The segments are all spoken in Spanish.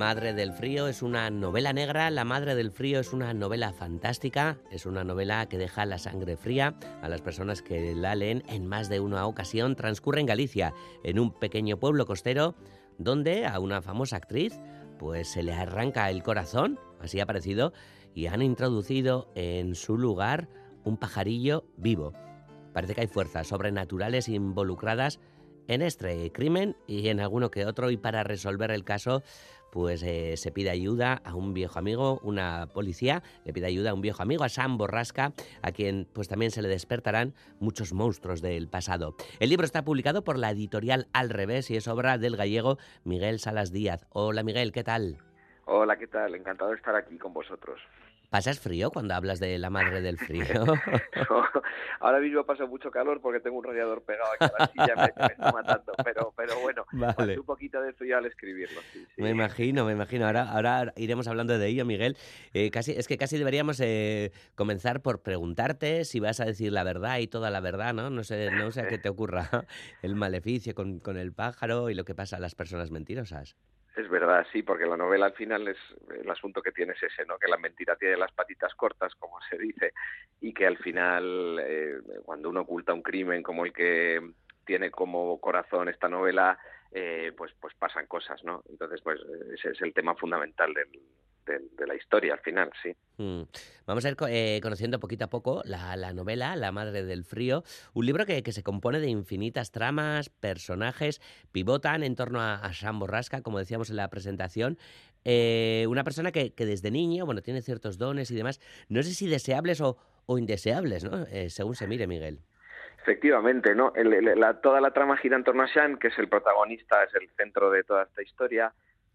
Madre del Frío es una novela negra, La Madre del Frío es una novela fantástica, es una novela que deja la sangre fría a las personas que la leen en más de una ocasión. Transcurre en Galicia, en un pequeño pueblo costero, donde a una famosa actriz pues se le arranca el corazón, así ha parecido, y han introducido en su lugar un pajarillo vivo. Parece que hay fuerzas sobrenaturales involucradas en este crimen y en alguno que otro y para resolver el caso pues eh, se pide ayuda a un viejo amigo, una policía le pide ayuda a un viejo amigo, a Sam Borrasca, a quien pues también se le despertarán muchos monstruos del pasado. El libro está publicado por la editorial Al Revés y es obra del gallego Miguel Salas Díaz. Hola Miguel, ¿qué tal? Hola, ¿qué tal? Encantado de estar aquí con vosotros. ¿Pasas frío cuando hablas de la madre del frío? ahora mismo paso mucho calor porque tengo un radiador pegado aquí a la silla, me, me está matando, pero, pero bueno, un poquito de frío al escribirlo. Me imagino, me imagino. Ahora, ahora iremos hablando de ello, Miguel. Eh, casi, es que casi deberíamos eh, comenzar por preguntarte si vas a decir la verdad y toda la verdad, ¿no? No sé, no sé a qué te ocurra el maleficio con, con el pájaro y lo que pasa a las personas mentirosas. Es verdad, sí, porque la novela al final es el asunto que tiene es ese, ¿no? Que la mentira tiene las patitas cortas, como se dice, y que al final, eh, cuando uno oculta un crimen como el que tiene como corazón esta novela, eh, pues, pues pasan cosas, ¿no? Entonces, pues ese es el tema fundamental del, de, la historia al final, sí. Mm. Vamos a ir eh, conociendo poquito a poco la, novela La Madre del Frío, un libro que, se compone de infinitas tramas, personajes, pivotan en torno a, a Sam Borrasca, como decíamos en la presentación, eh, una persona que, desde niño, bueno, tiene ciertos dones y demás, no sé si deseables o, indeseables, ¿no? Eh, según se mire, Miguel. Efectivamente, ¿no? toda la trama gira en torno a Sam, que es el protagonista, es el centro de toda esta historia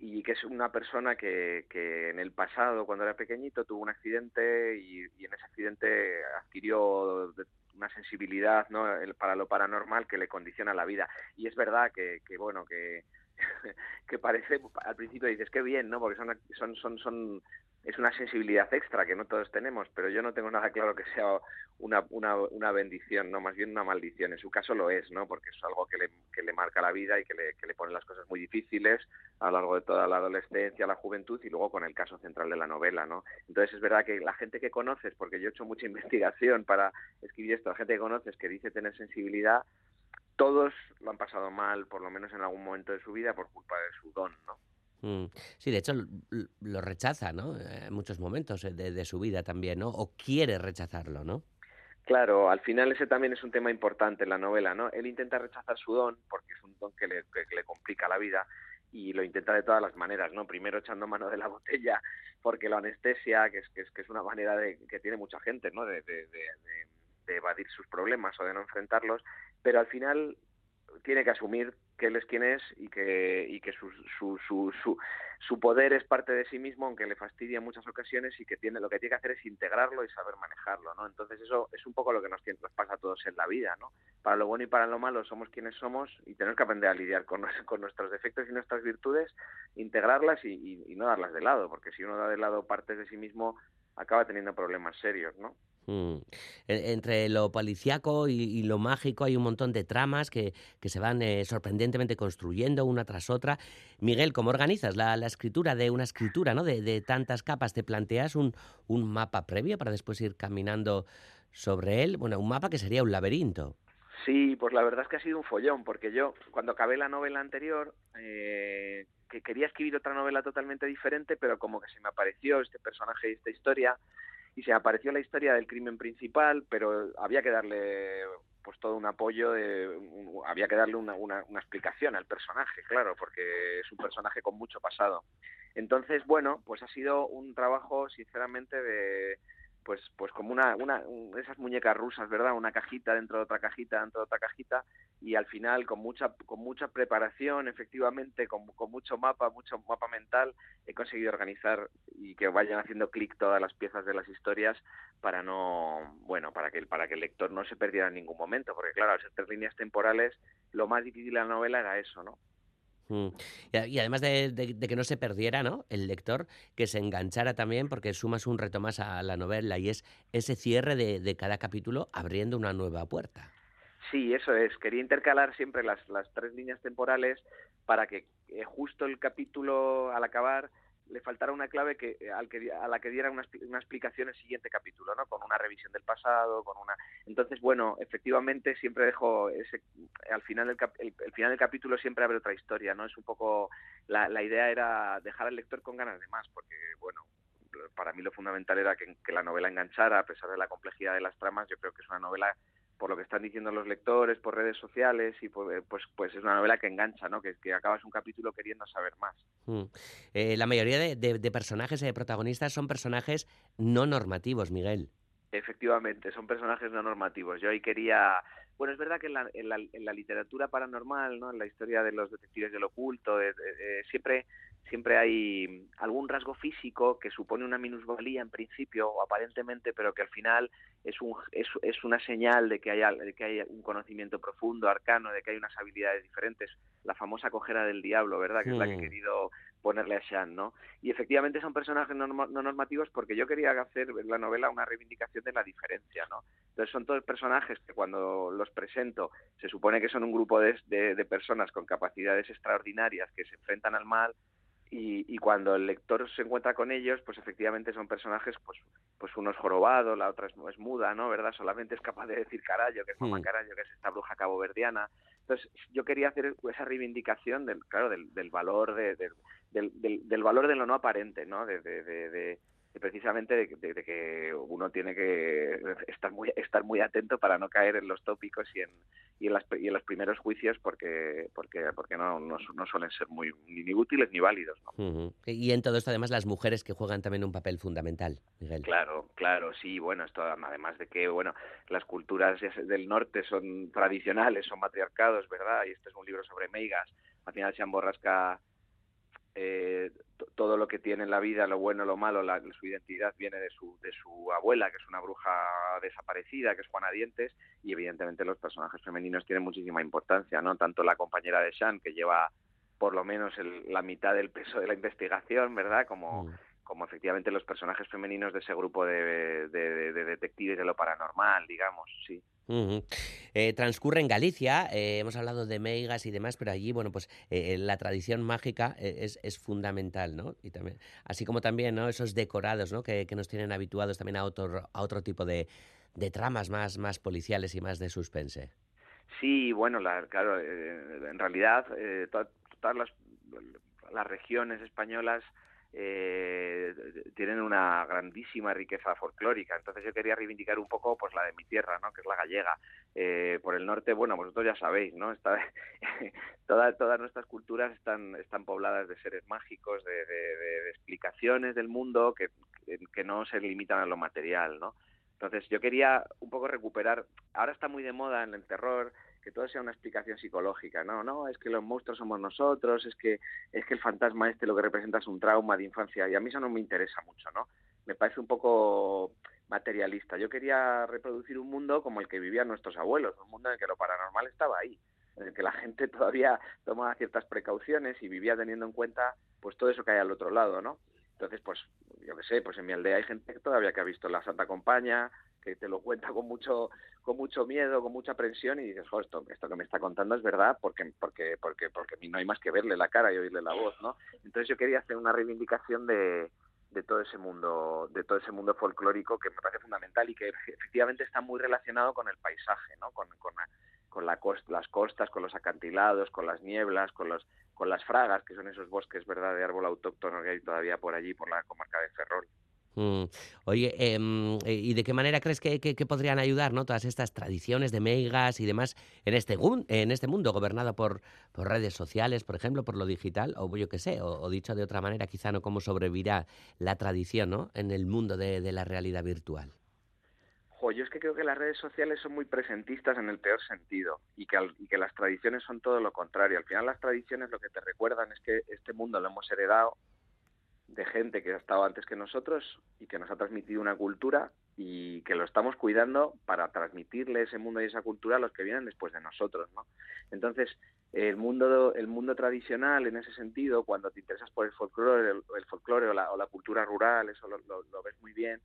y que es una persona que, que, en el pasado, cuando era pequeñito, tuvo un accidente y, en ese accidente adquirió una sensibilidad ¿no? para lo paranormal que le condiciona la vida. Y es verdad que, que bueno, que, que parece, al principio dices, qué bien, ¿no? Porque son, son, son, son es una sensibilidad extra que no todos tenemos, pero yo no tengo nada claro que sea una, una, una bendición, no más bien una maldición. En su caso lo es, ¿no? Porque es algo que le, que le marca la vida y que le, que le pone las cosas muy difíciles a lo largo de toda la adolescencia, la juventud y luego con el caso central de la novela, ¿no? Entonces es verdad que la gente que conoces, porque yo he hecho mucha investigación para escribir esto, la gente que conoces que dice tener sensibilidad, todos lo han pasado mal, por lo menos en algún momento de su vida, por culpa de su don, ¿no? Mm. Sí, de hecho lo rechaza, ¿no? En muchos momentos eh, de, su vida también, ¿no? O quiere rechazarlo, ¿no? Claro, al final ese también es un tema importante en la novela, ¿no? Él intenta rechazar su don porque es un don que le, le complica la vida y lo intenta de todas las maneras, ¿no? Primero echando mano de la botella porque lo anestesia, que es, que es, que es una manera de, que tiene mucha gente, ¿no? de, de, de evadir sus problemas o de no enfrentarlos, pero al final tiene que asumir que él es quien es y que, y que su, su, su, su, poder es parte de sí mismo, aunque le fastidia en muchas ocasiones y que tiene, lo que tiene que hacer es integrarlo y saber manejarlo, ¿no? Entonces eso es un poco lo que nos, nos pasa a todos en la vida, ¿no? Para lo bueno y para lo malo somos quienes somos y tenemos que aprender a lidiar con, nuestros defectos y nuestras virtudes, integrarlas y, y no darlas de lado, porque si uno da de lado partes de sí mismo, acaba teniendo problemas serios, ¿no? Mm. E, entre lo policiaco y, lo mágico hay un montón de tramas que, que se van eh, sorprendentemente construyendo una tras otra. Miguel, ¿cómo organizas la, la escritura de una escritura ¿no? de, de, tantas capas? ¿Te planteas un, un mapa previo para después ir caminando sobre él? Bueno, un mapa que sería un laberinto. Sí, pues la verdad es que ha sido un follón, porque yo cuando acabé la novela anterior, eh, que quería escribir otra novela totalmente diferente, pero como que se me apareció este personaje y esta historia, y se apareció la historia del crimen principal, pero había que darle pues todo un apoyo, de, había que darle una, una, una, explicación al personaje, claro, porque es un personaje con mucho pasado. Entonces, bueno, pues ha sido un trabajo, sinceramente, de, pues pues como una, una esas muñecas rusas, ¿verdad? Una cajita dentro de otra cajita, dentro de otra cajita y al final con mucha con mucha preparación, efectivamente, con, con mucho mapa, mucho mapa mental, he conseguido organizar y que vayan haciendo clic todas las piezas de las historias para no, bueno, para que para que el lector no se perdiera en ningún momento, porque claro, al ser tres líneas temporales, lo más difícil de la novela era eso, ¿no? Mm. Y, además de, que no se perdiera, ¿no? El lector, que se enganchara también, porque sumas un reto más a la novela y es ese cierre de, cada capítulo abriendo una nueva puerta. Sí, eso es. Quería intercalar siempre las, las tres líneas temporales para que eh, justo el capítulo al acabar le faltara una clave que, eh, al que a la que diera una, una, explicación el siguiente capítulo, ¿no? Con una revisión del pasado, con una entonces bueno, efectivamente siempre dejo ese al final del el, final del capítulo siempre abre otra historia, ¿no? Es un poco la, la idea era dejar al lector con ganas de más, porque bueno, para mí lo fundamental era que la novela enganchara a pesar de la complejidad de las tramas. Yo creo que es una novela por lo que están diciendo los lectores, por redes sociales, y pues, pues, pues es una novela que engancha, ¿no? Que, que acabas un capítulo queriendo saber más. Mm. Eh, la mayoría de, de, de personajes y de protagonistas son personajes no normativos, Miguel. Efectivamente, son personajes no normativos. Yo ahí quería... Bueno, es verdad que en la, en la, en la literatura paranormal, ¿no? en la historia de los detectives del oculto, eh, eh, siempre siempre hay algún rasgo físico que supone una minusvalía en principio o aparentemente, pero que al final es, un, es, es una señal de que, haya, de que hay un conocimiento profundo, arcano, de que hay unas habilidades diferentes. La famosa cojera del diablo, ¿verdad? Que es la que he querido ponerle a Sean, ¿no? Y efectivamente son personajes no, no, normativos porque yo quería hacer en la novela una reivindicación de la diferencia, ¿no? Entonces son todos personajes que cuando los presento se supone que son un grupo de, de, de personas con capacidades extraordinarias que se enfrentan al mal, y, y, cuando el lector se encuentra con ellos, pues efectivamente son personajes, pues, pues uno es jorobado, la otra es, es muda, ¿no? ¿Verdad? Solamente es capaz de decir carallo, que es mamá carallo, que es esta bruja caboverdiana. Entonces, yo quería hacer esa reivindicación del, claro, del, del valor de, de, del, del, del, valor de lo no aparente, ¿no? de, de, de precisamente de, de, de, que uno tiene que estar muy estar muy atento para no caer en los tópicos y en y en, las, y en los primeros juicios porque porque porque no, no, no suelen ser muy ni útiles ni válidos ¿no? uh -huh. y en todo esto además las mujeres que juegan también un papel fundamental Miguel claro claro sí bueno esto además de que bueno las culturas del norte son tradicionales son matriarcados verdad y este es un libro sobre meigas al final se emborrasca eh, todo lo que tiene en la vida, lo bueno, lo malo, la, su identidad viene de su, de su abuela, que es una bruja desaparecida, que es Juana Dientes, y evidentemente los personajes femeninos tienen muchísima importancia, ¿no? Tanto la compañera de Sean, que lleva por lo menos el, la mitad del peso de la investigación, ¿verdad? Como, mm. como efectivamente los personajes femeninos de ese grupo de, de, de detectives de lo paranormal, digamos, sí. Eh, transcurre en Galicia, eh, hemos hablado de meigas y demás, pero allí, bueno, pues eh, la tradición mágica es, es, fundamental, ¿no? Y también, así como también, ¿no? Esos decorados, ¿no? Que, nos tienen habituados también a otro, a otro tipo de, de tramas más, más policiales y más de suspense. Sí, bueno, la, claro, eh, en realidad to todas las, las regiones españolas eh, tienen una grandísima riqueza folclórica. Entonces yo quería reivindicar un poco pues la de mi tierra, ¿no? que es la gallega. Eh, por el norte, bueno, vosotros ya sabéis, ¿no? Todas nuestras culturas están, están pobladas de seres mágicos, de, de, de explicaciones del mundo que, que no se limitan a lo material, ¿no? Entonces yo quería un poco recuperar, ahora está muy de moda en el terror, que todo sea una explicación psicológica, no, no, es que los monstruos somos nosotros, es que es que el fantasma este lo que representa es un trauma de infancia y a mí eso no me interesa mucho, ¿no? Me parece un poco materialista. Yo quería reproducir un mundo como el que vivían nuestros abuelos, un mundo en el que lo paranormal estaba ahí, en el que la gente todavía tomaba ciertas precauciones y vivía teniendo en cuenta pues todo eso que hay al otro lado, ¿no? Entonces, pues, yo qué sé, pues en mi aldea hay gente que todavía que ha visto la Santa Compañía, que te lo cuenta con mucho con mucho miedo, con mucha aprensión y dices, jo, esto, esto que me está contando es verdad porque porque porque porque no hay más que verle la cara y oírle la voz, ¿no? Entonces yo quería hacer una reivindicación de de todo ese mundo de todo ese mundo folclórico que me parece fundamental y que efectivamente está muy relacionado con el paisaje, ¿no? Con, con, con la las costas, con los acantilados, con las nieblas, con los con las fragas, que son esos bosques, ¿verdad?, de árbol autóctono que hay todavía por allí, por la comarca de Ferrol. Mm. Oye, eh, ¿y de qué manera crees que, podrían ayudar ¿no? todas estas tradiciones de meigas y demás en este, en este mundo gobernado por, redes sociales, por ejemplo, por lo digital? O yo qué sé, o, dicho de otra manera, quizá no cómo sobrevivirá la tradición ¿no? en el mundo de, la realidad virtual. Yo es que creo que las redes sociales son muy presentistas en el peor sentido y que las tradiciones son todo lo contrario. Al final las tradiciones lo que te recuerdan es que este mundo lo hemos heredado de gente que ha estado antes que nosotros y que nos ha transmitido una cultura y que lo estamos cuidando para transmitirle ese mundo y esa cultura a los que vienen después de nosotros, ¿no? Entonces, el mundo el mundo tradicional en ese sentido, cuando te interesas por el folclore, el, folclore o la, cultura rural, eso lo, ves muy bien,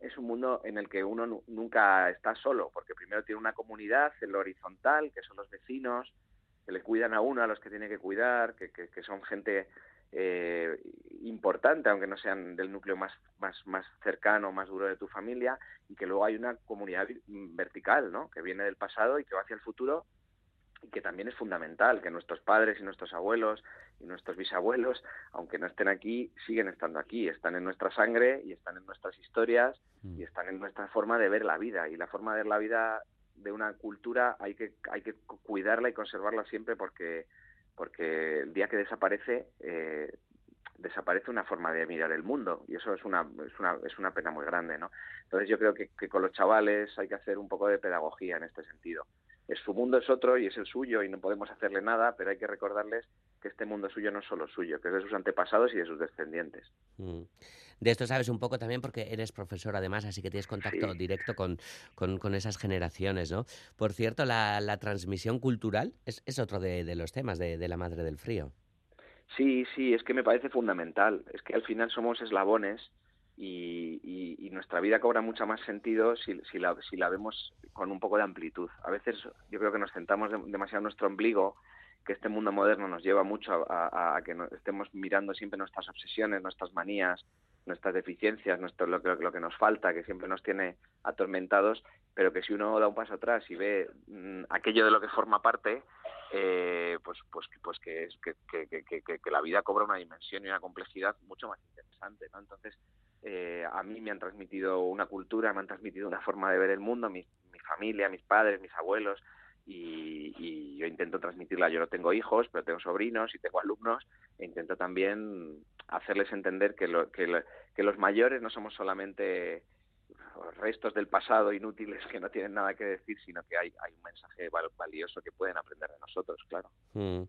es un mundo en el que uno nunca está solo, porque primero tiene una comunidad en lo horizontal, que son los vecinos, que le cuidan a uno, a los que tiene que cuidar, que, son gente eh, importante, aunque no sean del núcleo más, más, más cercano, más duro de tu familia, y que luego hay una comunidad vertical, ¿no? Que viene del pasado y que va hacia el futuro y que también es fundamental que nuestros padres y nuestros abuelos y nuestros bisabuelos, aunque no estén aquí, siguen estando aquí, están en nuestra sangre y están en nuestras historias mm. y están en nuestra forma de ver la vida y la forma de ver la vida de una cultura hay que hay que cuidarla y conservarla siempre porque porque el día que desaparece eh, desaparece una forma de mirar el mundo y eso es una, es una, es una pena muy grande, ¿no? Entonces yo creo que, que, con los chavales hay que hacer un poco de pedagogía en este sentido es su mundo es otro y es el suyo y no podemos hacerle nada, pero hay que recordarles que este mundo suyo no es solo suyo, que es de sus antepasados y de sus descendientes. Mm. De esto sabes un poco también porque eres profesor además, así que tienes contacto directo con, con, esas generaciones, ¿no? Por cierto, la, la transmisión cultural es, es otro de, de, los temas de, de la Madre del Frío. Sí, sí, es que me parece fundamental. Es que al final somos eslabones y, nuestra vida cobra mucho más sentido si, si, la, si la vemos con un poco de amplitud. A veces yo creo que nos centramos demasiado en nuestro ombligo, que este mundo moderno nos lleva mucho a, que estemos mirando siempre nuestras obsesiones, nuestras manías, nuestras deficiencias, nuestro, lo, lo, que nos falta, que siempre nos tiene atormentados, pero que si uno da un paso atrás y ve mm, aquello de lo que forma parte, eh, pues, pues, pues que, es, que, que, que, que, la vida cobra una dimensión y una complejidad mucho más interesante. ¿no? Entonces, eh, a mí me han transmitido una cultura, me han transmitido una forma de ver el mundo, mi, mi familia, mis padres, mis abuelos, y, y, yo intento transmitirla. Yo no tengo hijos, pero tengo sobrinos y tengo alumnos, e intento también hacerles entender que, lo, que, que los mayores no somos solamente restos del pasado inútiles que no tienen nada que decir, sino que hay, hay un mensaje valioso que pueden aprender de nosotros, claro. Mm.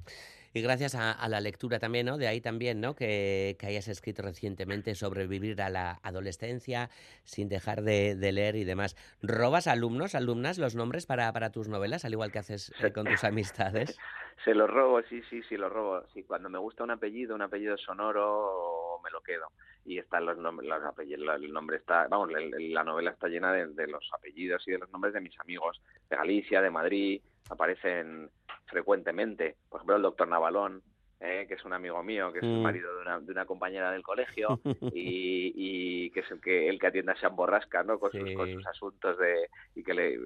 Y gracias a, la lectura también, ¿no? De ahí también, ¿no? Que, que, hayas escrito recientemente sobre vivir a la adolescencia sin dejar de, leer y demás. ¿Robas alumnos, alumnas los nombres para, para tus novelas, al igual que haces eh, con tus amistades? Se los robo, sí, sí, sí, los robo. Sí, cuando me gusta un apellido, un apellido sonoro, me lo quedo y están los nombres, los apellidos, el nombre está, vamos, la novela está llena de, los apellidos y de los nombres de mis amigos de Galicia, de Madrid, aparecen frecuentemente. Por ejemplo, el doctor Navalón, eh, que es un amigo mío, que es el mm. marido de una, de una compañera del colegio y, y, que es el que, el que atiende a Sean Borrasca, ¿no? Con, sus, con sus asuntos de... y que le,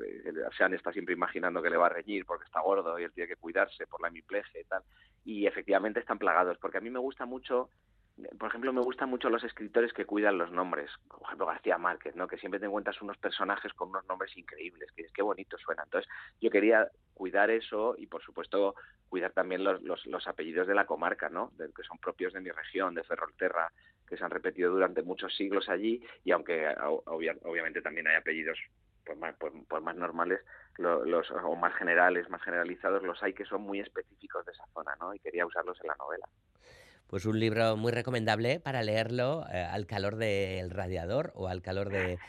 Sean está siempre imaginando que le va a reñir porque está gordo y él tiene que cuidarse por la hemiplegia y tal. Y efectivamente están plagados, porque a mí me gusta mucho por ejemplo, me gustan mucho los escritores que cuidan los nombres, por ejemplo García Márquez, ¿no? que siempre te encuentras unos personajes con unos nombres increíbles, que es qué bonito suena. Entonces, yo quería cuidar eso y, por supuesto, cuidar también los, los, apellidos de la comarca, ¿no? que son propios de mi región, de Ferrolterra, que se han repetido durante muchos siglos allí, y aunque obviamente también hay apellidos pues más, pues, más normales los, o más generales, más generalizados, los hay que son muy específicos de esa zona, ¿no? Y quería usarlos en la novela. Pues un libro muy recomendable para leerlo eh, al calor del radiador o al calor de,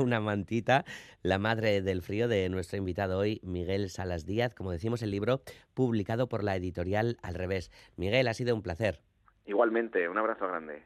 una mantita. La madre del frío de nuestro invitado hoy, Miguel Salas Díaz. Como decimos, el libro publicado por la editorial Al Revés. Miguel, ha sido un placer. Igualmente, un abrazo grande.